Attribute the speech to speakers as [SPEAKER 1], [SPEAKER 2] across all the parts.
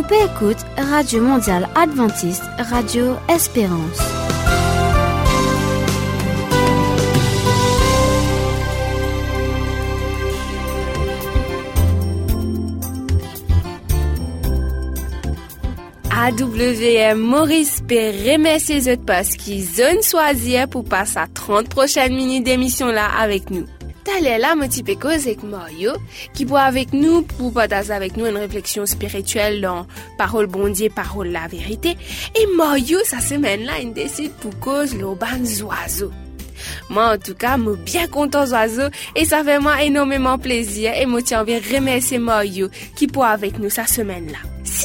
[SPEAKER 1] On peut écouter Radio Mondiale Adventiste, Radio Espérance.
[SPEAKER 2] AWM Maurice peut remercier les parce qu'ils ont choisi pour passer à 30 prochaines minutes d'émission là avec nous. Talè la mwen ti pe koz ek Mario ki pou avek nou pou pataz avek nou en refleksyon spirituel lan parol bondye, parol la verite. E Mario sa semen la en desid pou koz lo ban zoazo. Mwen en tou ka mwen byen kontan zoazo e sa fè mwen enomeman plezir e mwen ti anvi remese Mario ki pou avek nou sa. Si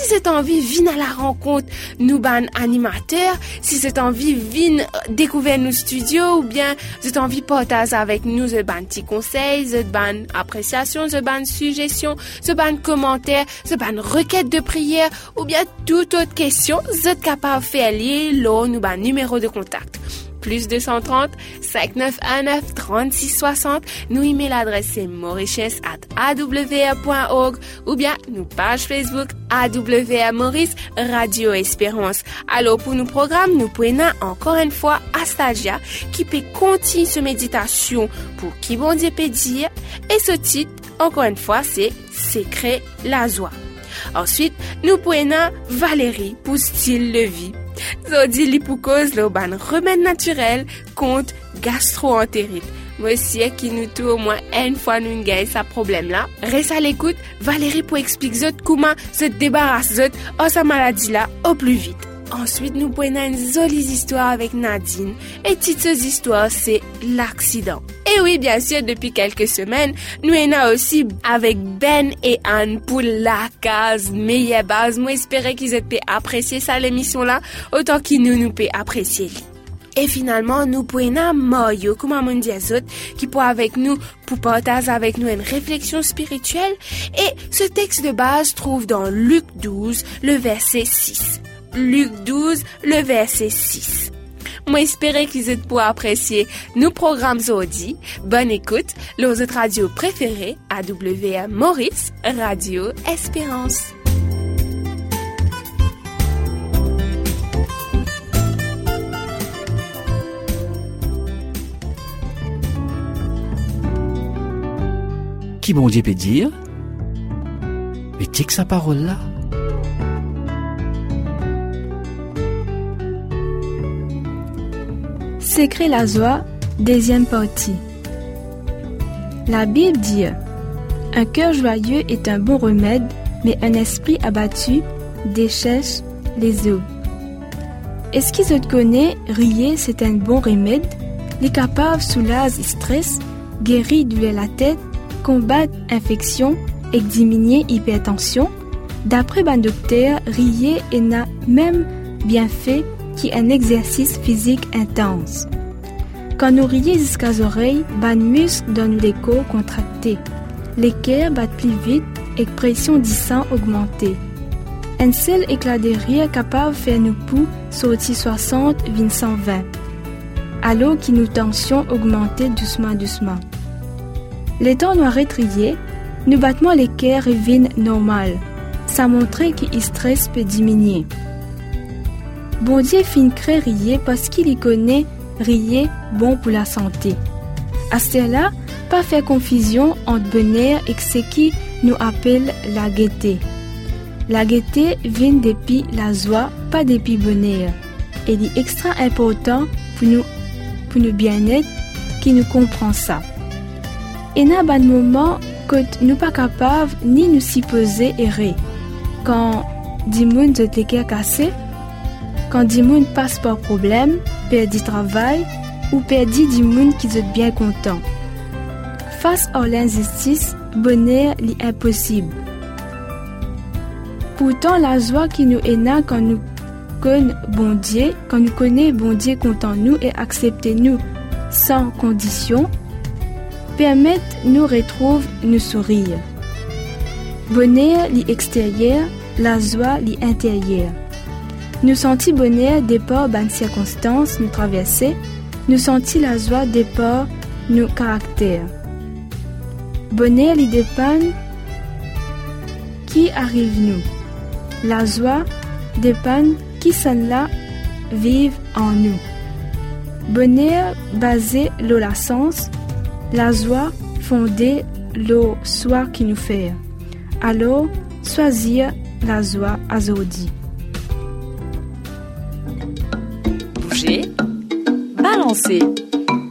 [SPEAKER 2] c'est envie, vin à la rencontre nous ban animateurs. Si c'est envie, vin découvrir nos studios ou bien c'est envie partager avec nous ce ban petits conseils, ce ban appréciation, ce ban suggestion, ce ban commentaire, ce ban requête de prière ou bien toute autre question, vous êtes capable de faire lier l'eau nous ban numéro de contact plus 230 5919 3660. Nous email l'adresse c'est at awr.org ou bien nous page Facebook AWR Maurice Radio Espérance. Alors pour nos programmes, nous prenons encore une fois à Stagia qui peut continuer ce méditation pour qui bon Dieu peut dire. Et ce titre, encore une fois, c'est Secret la joie. Ensuite, nous prenons Valérie pour style de vie Zodi li pou koz lo ban remèd naturel kont gastro-entérite. Mwen siye ki nou tou ou mwen en fwa nou ngey sa problem la. Resa l'ekoute, Valérie pou eksplik zot kouman zot debaras zot ou sa maladi la ou plu vit. Ensuite, nous prenons une jolie histoire avec Nadine. Et titre histoire, c'est l'accident. Et oui, bien sûr, depuis quelques semaines, nous sommes aussi avec Ben et Anne pour la case meilleure base. Moi, j'espère qu'ils aient apprécié ça, l'émission-là, autant qu'ils nous, nous peut apprécier. Et finalement, nous prenons Moyo, comme on dit qui peut avec nous pour partager avec nous une réflexion spirituelle. Et ce texte de base trouve dans Luc 12, le verset 6. Luc 12, le verset 6. Moi, espérer qu'ils aient pour apprécier nos programmes aujourd'hui. Bonne écoute, les autres radios préférées, AWR Maurice, Radio Espérance.
[SPEAKER 3] Qui bon Dieu peut dire? Mais que sa parole là
[SPEAKER 4] Secret la joie, deuxième partie. La Bible dit Un cœur joyeux est un bon remède, mais un esprit abattu déchèche les eaux. Est-ce qu'ils te connaissent, rier c'est un bon remède? Les capables soulagent le stress, guérit de la tête, combattre infection et diminuer hypertension. D'après un docteur, rier est même bien fait qui est un exercice physique intense. Quand nous rions jusqu'à les oreilles, ban muscles donnent l'écho contracté. Les cœurs battent plus vite et pression du sang augmentée. Un seul éclat de rire capable de faire nous poux sortir 60 20 120. Alors que nos tensions augmentaient doucement doucement. Les temps noirs rétriés, nous battements les cœurs reviennent normal. Ça montrait que le stress peut diminuer. Bon Dieu fin crée rier parce qu'il y connaît rier bon pour la santé. À cela, pas faire confusion entre bonheur et ce qui nous appelle la gaieté. La gaieté vient depuis la joie, pas depuis bonheur. Et il est extra important pour nous, pour nous bien-être qui nous comprend ça. Et n'a pas de moment que nous pas capables ni nous s'y poser errer. Quand des monde de cassé, quand des monde passe par problème, perd du travail ou perdit du monde qui est bien content. Face à l'injustice, bonheur est impossible. Pourtant, la joie qui nous née quand nous connaissons bon Dieu, quand nous connaissons bon Dieu content nous et acceptez nous sans condition, permet nous retrouver nous sourire. Bonheur l'extérieur, la joie l'intérieur. Nous sentis bonheur des ports ban circonstances nous traverser, nous sentis la joie des ports nos caractères. Bonheur li dépend qui arrive nous.
[SPEAKER 5] La joie dépend qui celle-là vivent en nous. Bonheur basé sur la sens, la joie fondée le soi qui nous fait. Alors, choisir la joie à
[SPEAKER 6] Bouger, balancer,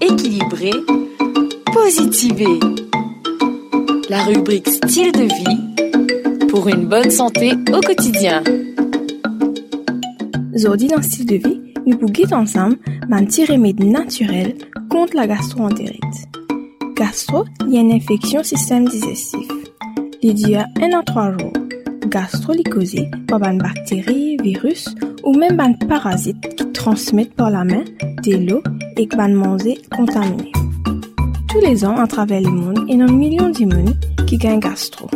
[SPEAKER 6] équilibrer, positiver. La rubrique style de vie pour une bonne santé au quotidien.
[SPEAKER 5] Aujourd'hui dans style de vie, nous pouvons ensemble un petit remède naturel contre la gastroentérite. Gastro, il y a une infection système digestif. Il dure 1 à 3 jours. Gastrolycosée par une bactérie, virus ou même un parasite qui transmettent par la main, de l'eau et van manger contaminé. Tous les ans, à travers le monde, il y a un million d'immunes qui gagnent gastro.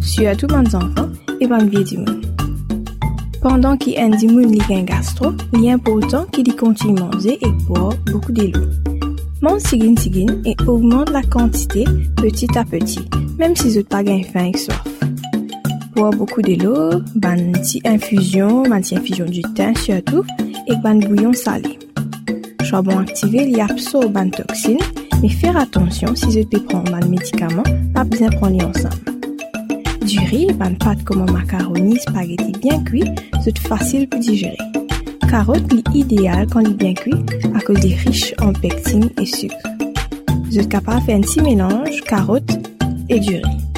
[SPEAKER 5] Surtout les enfants et les vieux. Pendant qu'il y a un qui gagnent gastro, il est important qu'il continue à manger et boire beaucoup d'eau. Mange sigin sigin et augmente la quantité petit à petit, même si vous n'avez pas faim et soif. Boire beaucoup de l'eau, ban petit infusion, ban infusion du thym surtout, et ban bouillon salé. Charbon activé, il absorbe ban toxines, mais faire attention si vous devez prendre ban médicament, pas besoin prendre ensemble. Du riz, ban pâte comme macaroni, spaghetti bien cuit, c'est facile pour digérer. Carotte est idéal quand il est bien cuit à cause des riches en pectine et sucre. Vous êtes capable de faire un petit mélange carotte et du riz.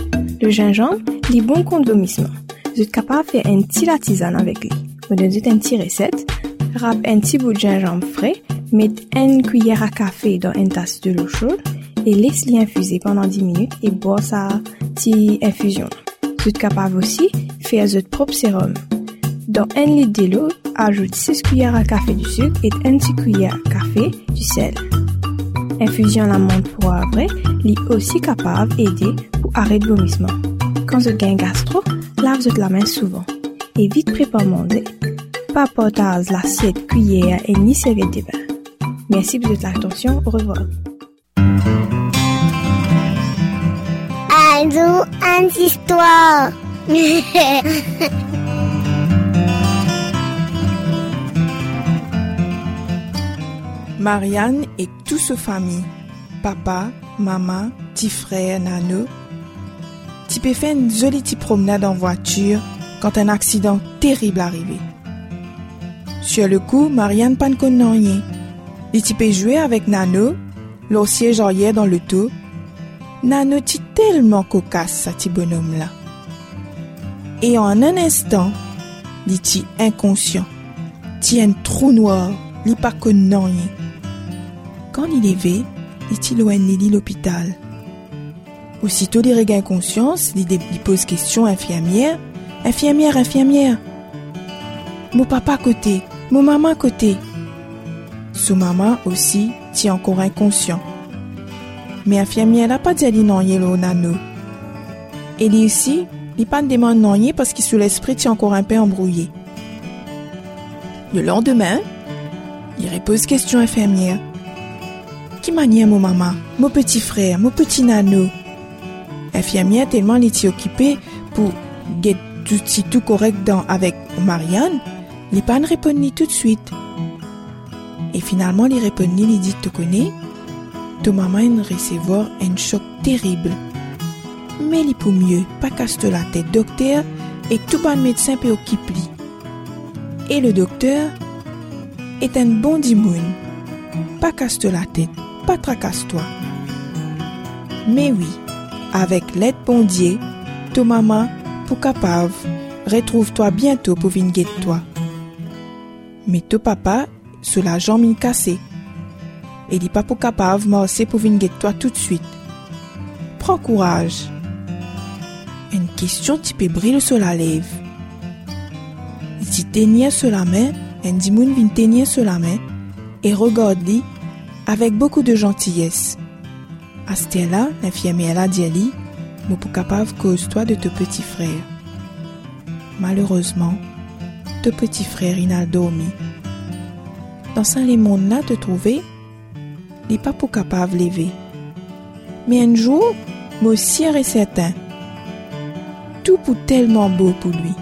[SPEAKER 5] Le gingembre est bon vomissement. Vous êtes capable de faire un petit tisane avec lui. Vous donnez une petite recette. Râpe un petit bout de gingembre frais, mettez une cuillère à café dans une tasse de l'eau chaude et laissez-le infuser pendant 10 minutes et boire sa petite infusion. Vous êtes capable aussi de faire votre propre sérum. Dans un litre d'eau, ajoute 6 cuillères à café du sucre et 1 petite cuillère à café du sel. Infusion l'amande poivrée est aussi capable d'aider le vomissement. Quand vous avez un gastro, lavez la main souvent. Et vite prêt pour manger. Pas portage l'assiette, cuillère et ni serviette de bain. Merci pour votre attention. Au revoir.
[SPEAKER 7] Une histoire.
[SPEAKER 8] Marianne et toute sa famille, papa, maman, petit frère, nano, tu peux faire une jolie petite promenade en voiture quand un accident terrible arrivé. Sur le coup, Marianne pas rien. Tu peux jouer avec Nano, leur siège arrière dans le dos. Nano est tellement cocasse, ce petit bonhomme-là. Et en un instant, est inconscient. Tient un trou noir, il pas rien. Quand il est levé, il est loin de l'hôpital. Aussitôt il regagne conscience, il, pose question infirmière. Infirmière, infirmière. Mon papa à côté, mon maman à côté. Son maman aussi tient encore inconscient. Mais infirmière n'a pas dit non au nano. Et lui aussi, il pas de demande non parce qu'il sous l'esprit tient encore un peu embrouillé. Le lendemain, il repose question infirmière. Qui manière mon maman, mon petit frère, mon petit nano? Infirmière tellement il était occupé pour get tout, tout correct dans, avec Marianne, il pas répondre tout de suite. Et finalement, il répond, il dit, tu connais? Ta maman recevoir un choc terrible. Mais il pour mieux, pas casse la tête, docteur, et tout bon médecin peut occuper. Et le docteur est un bon dimoun. Pas casse la tête, pas tracasse-toi. Mais oui, avec l'aide maman, pour capable, retrouve-toi bientôt pour venir toi. Mais ton papa, sous la jambe cassée. Et dit pas pour capable, marcher pour venir toi tout de suite. Prends courage. Une question tu peux briller sur la lèvre. Si tenir sur la main, un dimoun vient tenir sur la main et regarde-lui avec beaucoup de gentillesse. Là l'infirmière mais pour capable cause-toi de ton petit frère. Malheureusement, ton petit frère il a dormi. Dans ce monde là te trouver, n'est pas pour capable lever. Mais un jour, moi aussi est certain. Tout pour tellement beau pour lui.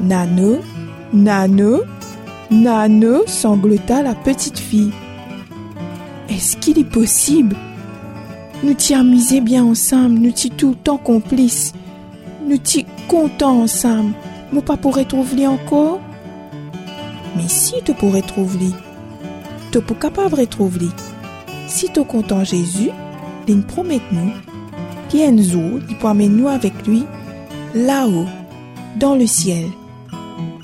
[SPEAKER 8] Nano, Nano, Nano, sanglota la petite fille. Est-ce qu'il est possible Nous t'y amusé bien ensemble, nous t'y tout le temps complices. Nous t'y contents ensemble. Mon pas pourrait trouver encore? Mais si tu pourrais trouver, tu pour capable trouver. Si tu content Jésus, il promet nous un jour, il peut nous avec lui là-haut, dans le ciel.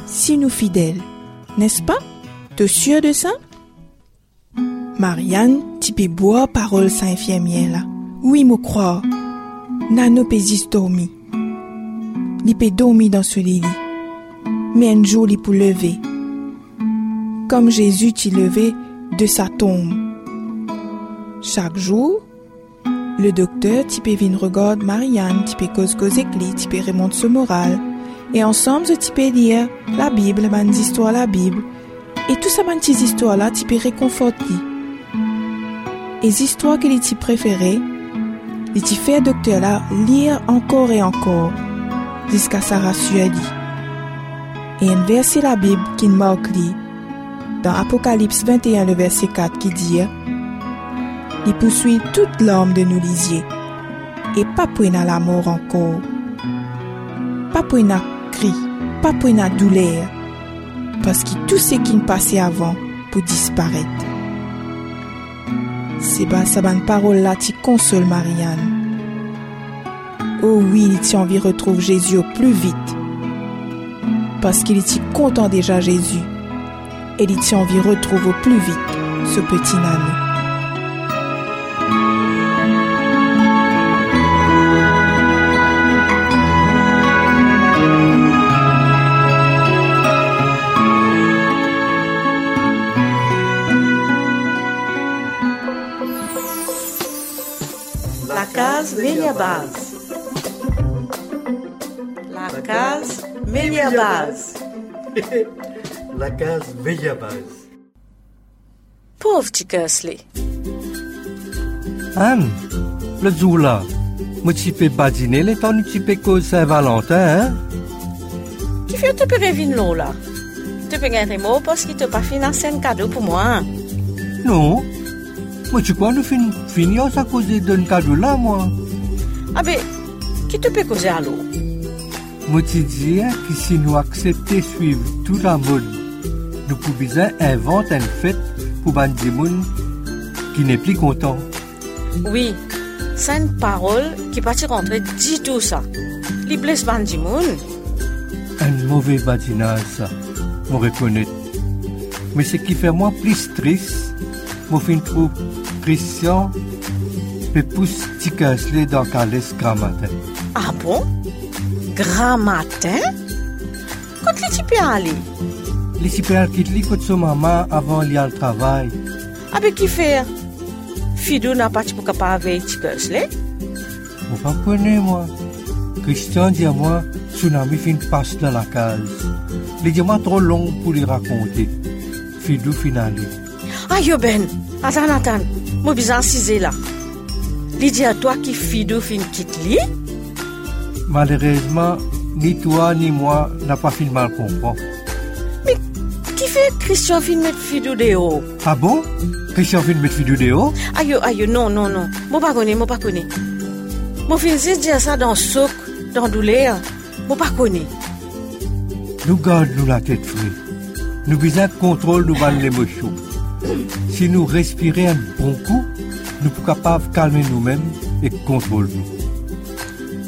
[SPEAKER 8] Si nous fidèles, n'est-ce pas? Te sûr de ça? Marianne, tu peux boire parole saint infirmière là. Oui, me croire. Nano pésis dormi. Il peut dormir dans ce lit. Mais un jour, peut lever. Comme Jésus t'y levé de sa tombe. Chaque jour, le docteur type venir regarde Marianne, type cause cause éclit, type remonte ce moral. Et ensemble, je type lire la Bible, man histoires la Bible. Et tout ça, man histoires là, type réconforte Les histoires qu'il est préférées, il t'y fait docteur là? Lire encore et encore, jusqu'à sa rassure Et un verset la Bible qui marque lit, dans Apocalypse 21, le verset 4, qui dit, il poursuit toute l'âme de nous lisier, et pas pour la mort encore, pas pour une cri, pas pour une douleur, parce que tout ce qui ne passait avant pour disparaître. C'est bien ça bonne parole là qui console Marianne. Oh oui, il t'a envie de retrouver Jésus au plus vite. Parce qu'il est content déjà Jésus? Et il t'a envie de retrouver au plus vite ce petit nano.
[SPEAKER 9] Menha Base. La Case Menha Base.
[SPEAKER 10] La Case Menha Base.
[SPEAKER 9] Pauvre petit Kesley.
[SPEAKER 10] Anne, le jour là, moi tu peux pas dîner le temps tu peux cause Saint-Valentin, hein?
[SPEAKER 9] Qui fait te peux revenir là? Tu peux gagner mot parce qu'il t'a pas financé un cadeau pour moi. Hein?
[SPEAKER 10] Non. Moi, tu crois nous finir à cause d'un cadeau là, moi?
[SPEAKER 9] Ah ben, qui te peut causer à l'eau
[SPEAKER 10] Moi, tu dis que si nous acceptons suivre toute la mode, nous pouvons inventer une fête pour gens qui n'est plus content.
[SPEAKER 9] Oui, c'est une parole qui pas rentrer du tout ça. Les blesse des
[SPEAKER 10] Un mauvais badinage, ça, je reconnais. Mais ce qui fait moi plus triste, je fin trop Christian pe pousse tikasle dans Calès grand matin.
[SPEAKER 9] Ah bon? Grand matin? Quand les tu peux aller?
[SPEAKER 10] Les tu peux quitter li son maman avant aller au travail.
[SPEAKER 9] Ah ben qui fait? Fido n'a pas pour capable avec?
[SPEAKER 10] On pas connaître moi? Christian dit à moi, tsunami fin passe dans la case. Les diamants trop longs pour les raconter. Fido finale.
[SPEAKER 9] Ah yo ben, attends, attends, moi besoin ciser là. Li di a toi qui fido fin quitte li?
[SPEAKER 10] Malheureusement, ni toi ni moi n'a pas fin mal comprendre.
[SPEAKER 9] Mais qui fait Christian fin mettre fido dehors?
[SPEAKER 10] Ah bon? Christian fin mettre fido dehors?
[SPEAKER 9] Aïe, aïe, non, non, non. Moi pas connais, moi pas connais. Moi fin juste dire ça dans souk, dans douleur. Moi pas connais.
[SPEAKER 10] Nous gardons la tête frais. Nous besoin contrôle nous l'émotion. Si nous respirons un bon coup, nous sommes capables de calmer nous-mêmes et contrôler nous.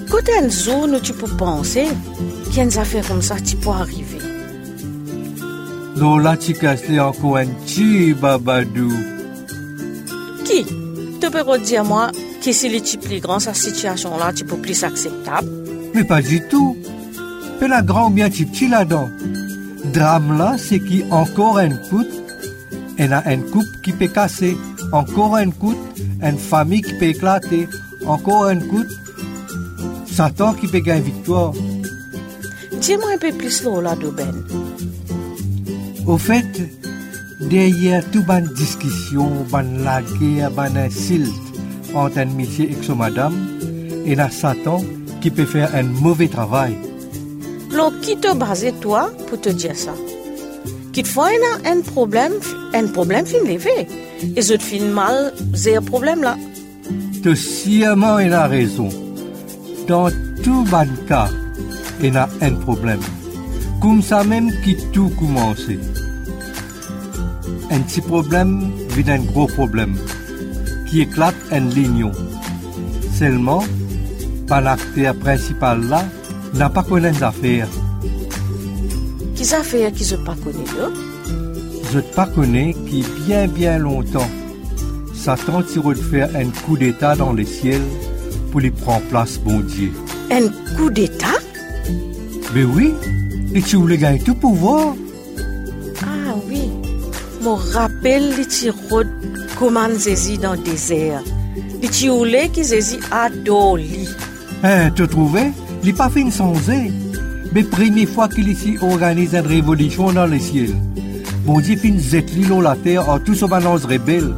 [SPEAKER 9] Quand jour nous tu peux penser qu'il y a une affaire comme ça qui peut arriver.
[SPEAKER 10] Tu casses encore un petit babadou.
[SPEAKER 9] Qui? Tu peux dire moi que si les plus grand, sa situation là, tu peux plus acceptable
[SPEAKER 10] Mais pas du tout. Mais la grand bien petit là-dedans? Drame là, c'est qui encore un coup, et a un couple qui peut casser, encore un coup, une famille qui peut éclater, encore un coup, Satan qui peut gagner victoire.
[SPEAKER 9] Dis-moi un peu plus là, Ben.
[SPEAKER 10] Au fait, derrière toute bonne discussion, bonne laguerre, bonne insulte entre un monsieur et son madame, il y a Satan qui peut faire un mauvais travail.
[SPEAKER 9] Lo qui te base toi pour te dire ça? Qui te fait un, problème, un problème fin levé. Et je fin mal, c'est un problème là.
[SPEAKER 10] De il a raison. Dans tout bon cas, il a un problème. Comme ça même qui tout commencé. Un petit problème vit un gros problème qui éclate un lignon. Seulement, par l'acteur principal là, n'a pas connu affaires.
[SPEAKER 9] Qui affaires qui je pas là?
[SPEAKER 10] Je ne pas connais qui bien bien longtemps, Satan tire de faire un coup d'état dans le ciel pour lui prendre place, bon Dieu.
[SPEAKER 9] Un coup d'état?
[SPEAKER 10] Mais oui, et tu voulais gagner tout pouvoir?
[SPEAKER 9] Ah oui, me rappelle les tiroirs comment Zézi dans le désert. Les tiroirs qui Zézi adore.
[SPEAKER 10] Hein, te trouvais? Il pas fin sans. Mais première fois qu'il ici organise une révolution dans le ciel. Bon Dieu fin zette l'île la terre en tout ce balance rebelle.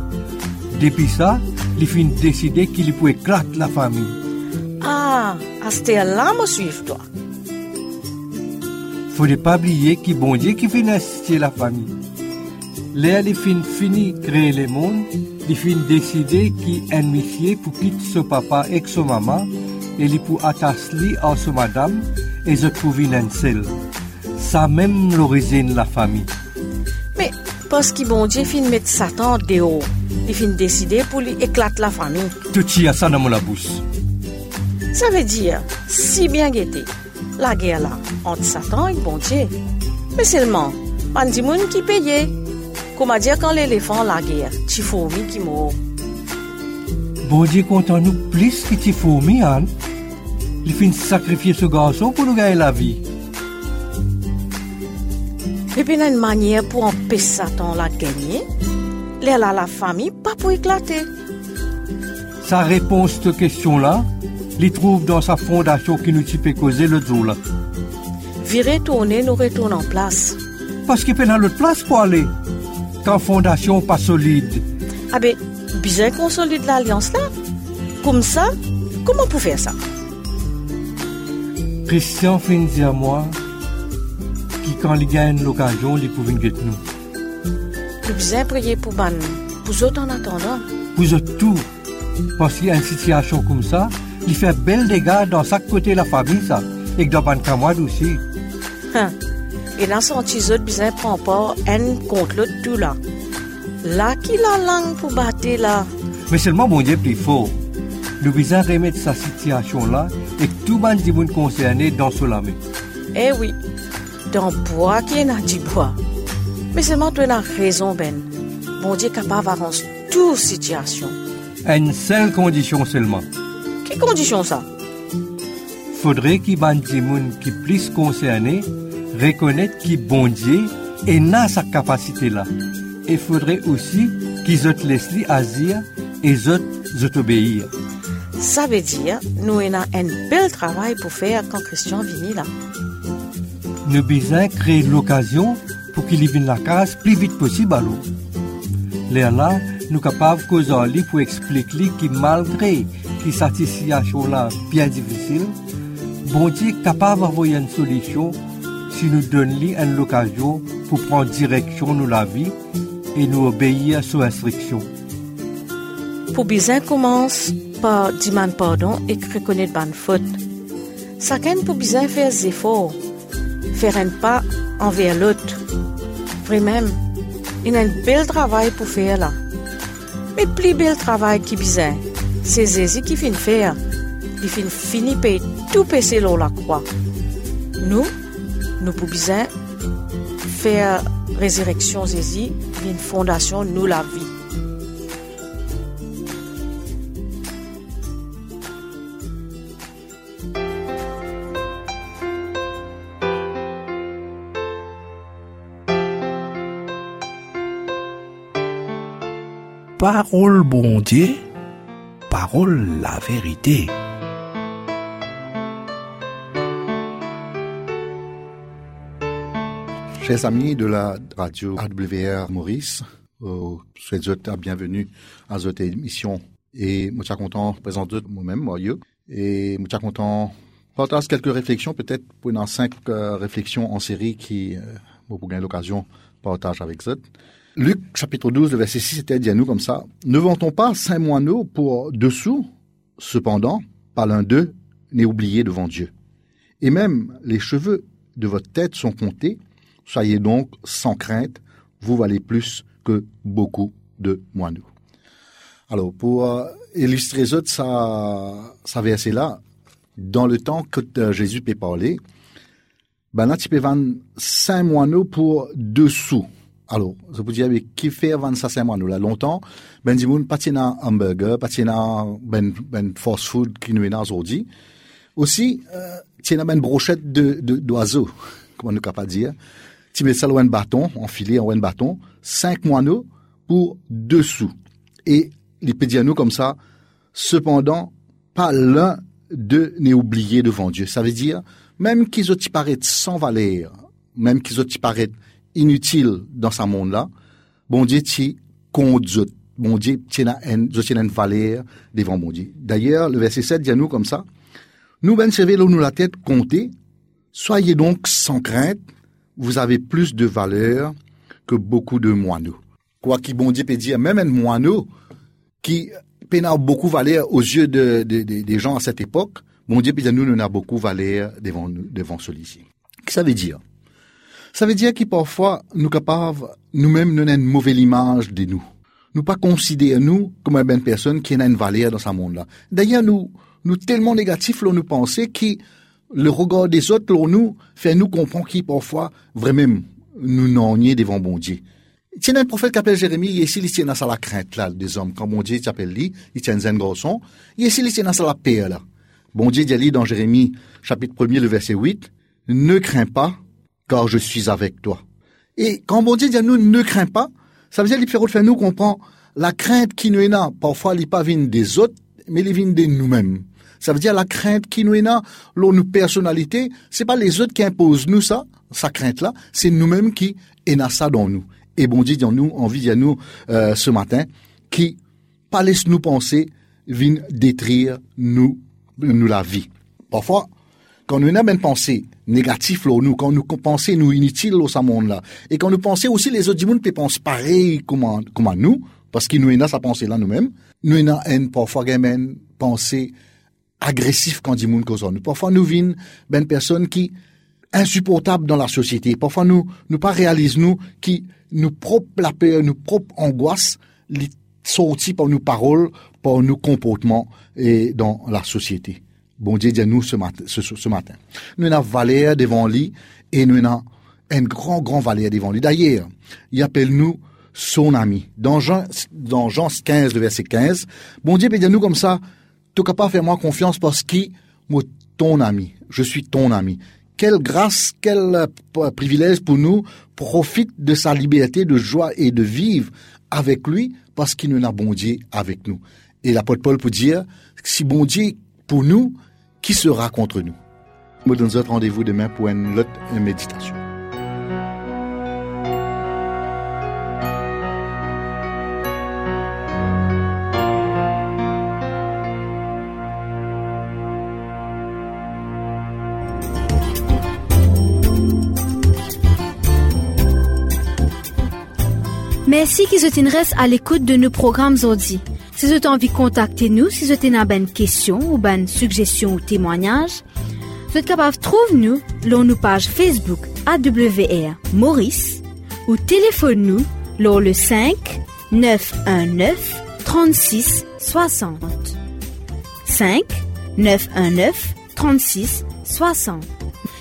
[SPEAKER 10] Depuis ça, il fin décider qu'il peut éclater la famille.
[SPEAKER 9] Ah, à ce là me suivre toi.
[SPEAKER 10] Faudrait pas oublier que bon Dieu qui fin assister la famille. L'air il fin fini créer le monde, il fin décider qu'il un monsieur pour quitter son papa et son maman, et il pour attacher à son madame, et se trouver une seule. Ça même l'origine de la famille.
[SPEAKER 9] Mais parce que bon Dieu fin mettre Satan dehors, il fin décider pour lui éclater la famille.
[SPEAKER 10] Tout y a ça dans mon bouche.
[SPEAKER 9] Ça veut dire, si bien guetté, la guerre là, entre Satan et bon Dieu. Mais seulement, pas du monde qui payait. Comment dire quand l'éléphant la guerre, tu fourmi qui mort.
[SPEAKER 10] Bon Dieu content nous plus que tu fourmis, Anne. Il fin sacrifier ce garçon pour nous gagner la vie.
[SPEAKER 9] Et puis, il y a une manière pour empêcher Satan la gagner. Là, là, la famille, pas pour éclater.
[SPEAKER 10] Sa réponse à cette question-là, il trouve dans sa fondation qui nous peut causer le jour là.
[SPEAKER 9] Virer tourner, nous retourne en place.
[SPEAKER 10] Parce qu'il peut dans l'autre place pour aller. Quand fondation pas solide.
[SPEAKER 9] Ah ben, bien qu'on solide l'alliance là? Comme ça, comment pour faire ça?
[SPEAKER 10] Christian fin dire à moi, qui quand il gagne l'occasion, il peut venir nous.
[SPEAKER 9] Nous bien prier pour ban, pour autres en attendant.
[SPEAKER 10] Vous êtes tout. Parce qu'il y a une situation comme ça, il fait bel dégâts dans chaque côté de la famille, ça. Et dans ban camarade aussi.
[SPEAKER 9] Hein. Et dans son petit autres bien prend pas un contre l'autre tout là. Là qui la langue pour battre là.
[SPEAKER 10] Mais seulement mon Dieu plus fort. Nous besoin remettre sa situation là et que tout le monde concerné dans ce lame.
[SPEAKER 9] Eh oui, dans bois qui est dans du bois. Mais seulement tu as raison, Ben. Bon Dieu est capable d'arranger toute situation.
[SPEAKER 10] Une seule condition seulement.
[SPEAKER 9] Quelle condition ça?
[SPEAKER 10] Faudrait qu'il y ait des gens qui plus concernés reconnaître que bon Dieu est dans sa capacité là. Et faudrait aussi qu'ils autres laissent agir et autres obéir.
[SPEAKER 9] Ça veut dire, nous avons un bel travail pour faire quand Christian vient là.
[SPEAKER 10] Nous besoin créer l'occasion pour qu'il vienne la case plus vite possible alors. Là, là, nous sommes capables de causer pour expliquer que malgré que cette situation là bien difficile, bon Dieu est capable d'envoyer une solution si nous donnons une occasion pour prendre direction de la vie et nous obéir à ses instructions.
[SPEAKER 9] Pour bien commence par demander pardon et reconnaître bonne faute. Chacun pour bien faire des efforts, faire un pas envers l'autre. Vraiment, il y a un bel travail pour faire là. Mais plus bel travail qui bien, c'est Zézi qui finit faire. Il finit fini par tout passer l'eau la croix. Nous, nous pouvons faire résurrection Zézi, une fondation, nous la vie.
[SPEAKER 3] Parole bon Dieu, parole la vérité.
[SPEAKER 11] Chers amis de la radio AWR Maurice, euh, souhaite la bienvenue à cette émission. Et je suis content de présenter moi-même, moi, et je suis content partage quelques réflexions, peut-être pour une cinq euh, réflexions en série qui, euh, pour gagner l'occasion, partage avec vous. Luc, chapitre 12, le verset 6, c'était dit à nous comme ça. Ne vantons pas cinq moineaux pour dessous, cependant, pas l'un d'eux n'est oublié devant Dieu. Et même les cheveux de votre tête sont comptés. Soyez donc sans crainte, vous valez plus que beaucoup de moineaux. Alors, pour euh, illustrer ça, ça, ça verset-là, dans le temps que euh, Jésus peut parler, ben là, tu cinq moineaux pour deux sous. Alors, je vous dis, qui fait ça cinq moineaux là longtemps, ben dis-moi, pas un hamburger, pas ben, ben fast food qui nous est aujourd'hui. Aussi, euh, as une brochette de, d'oiseaux, comment nous capable dire. Tu mets ça dans un bâton, enfilé en un bâton, cinq moineaux pour deux sous. Et les pédianos comme ça, cependant, pas l'un d'eux n'est oublié devant Dieu. Ça veut dire, même qu'ils ont paraître sans valeur, même qu'ils ont paraître inutiles dans ce monde-là, bon Dieu t'y compte Bon Dieu t'y a une valeur devant bon Dieu. D'ailleurs, le verset 7 dit à nous comme ça, nous ben nous la tête comptée, soyez donc sans crainte, vous avez plus de valeur que beaucoup de moineaux. Quoi qu'il bon Dieu peut dire, même un moineau qui n'a beaucoup valeur aux yeux de, des gens à cette époque, mon Dieu, puis nous, nous avons beaucoup valeur devant, devant celui-ci. Qu'est-ce que ça veut dire? Ça veut dire que parfois, nous capables, nous-mêmes, nous avons une mauvaise image de nous. Nous pas considérer nous comme une personne qui a une valeur dans ce monde-là. D'ailleurs, nous, nous tellement négatifs, là, nous penser que le regard des autres, là, nous, fait nous comprendre qui parfois, vraiment, nous n'en devant bon Dieu. A un prophète qui s'appelle Jérémie, il ici, il tient dans la crainte, là, des hommes. Quand mon Dieu s'appelle lui, il tient un garçon. Il ici, il tient dans la paix, là. Bon Dieu dit dans Jérémie, chapitre 1 le verset 8, ne crains pas, je suis avec toi. Et quand bon Dieu dit à nous, ne crains pas, ça veut dire, qu'il fait nous comprend la crainte qui nous est là. Parfois, il pas vient des autres, mais il vient de nous-mêmes. Ça veut dire la crainte qui nous est là, l'on nous personnalité, c'est pas les autres qui imposent nous ça, sa crainte là, c'est nous-mêmes qui est ça dans nous. Et bon Dieu dit nous, envie à nous ce matin, qui pas laisse nous penser, vient détruire nous, nous la vie. Parfois, quand nous avons une pensée négative là, nous, quand nous pensons nous inutiles au ce monde-là, et quand nous pensons aussi les autres monde pensent pareil comme, comme nous, parce qu'ils nous avons sa pensée là nous-mêmes, nous avons une parfois une pensée agressive quand du monde nous. Parfois nous vînes ben personne qui insupportable dans la société. Parfois nous nous pas réalisons nous qui nous propre la peur, nous propre angoisse, les sorties par nos paroles, par nos comportements et dans la société. Bon Dieu dit à nous ce matin, ce, matin. Nous avons valeur devant lui et nous avons un grand, grand valeur devant lui. D'ailleurs, il appelle nous son ami. Dans Jean, dans Jean 15, le verset 15, bon Dieu dit à nous comme ça, tu capable de faire moi confiance parce que moi, ton ami, je suis ton ami quelle grâce, quel euh, privilège pour nous, profite de sa liberté de joie et de vivre avec lui parce qu'il nous a bon Dieu avec nous. Et l'apôtre Paul peut dire, si bon Dieu pour nous, qui sera contre nous? Nous donne autre rendez-vous demain pour une autre méditation.
[SPEAKER 1] Merci qu'ils restent à l'écoute de nos programmes aujourd'hui. Si vous avez envie de contacter nous, si vous avez une question ou une suggestion ou témoignage, vous êtes capable de trouver nous sur nos pages Facebook AWR Maurice ou téléphone nous sur le 5 919 36 60. 5 919 36 60.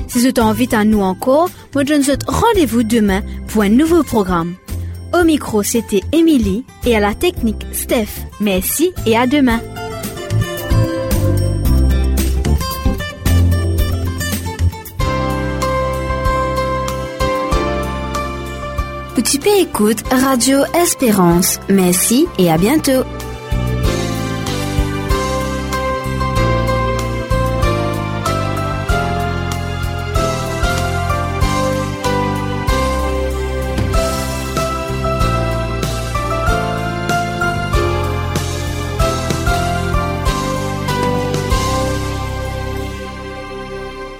[SPEAKER 1] Si vous avez envie à nous encore, moi je vous rendez-vous demain pour un nouveau programme. Au micro, c'était Émilie et à la technique, Steph. Merci et à demain. Petit P écoute Radio Espérance. Merci et à bientôt.